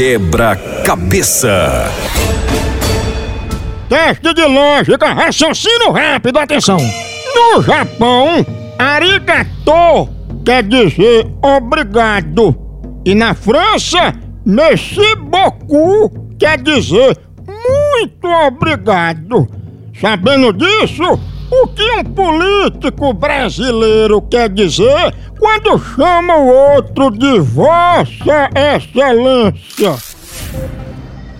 Quebra-cabeça. Teste de lógica, raciocínio rápido, atenção! No Japão, arigato quer dizer obrigado. E na França, merci beaucoup quer dizer muito obrigado. Sabendo disso, o que um político brasileiro quer dizer quando chama o outro de Vossa Excelência?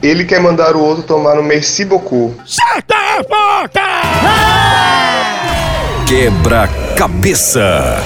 Ele quer mandar o outro tomar um merci beaucoup. Certa resposta! Quebra-cabeça.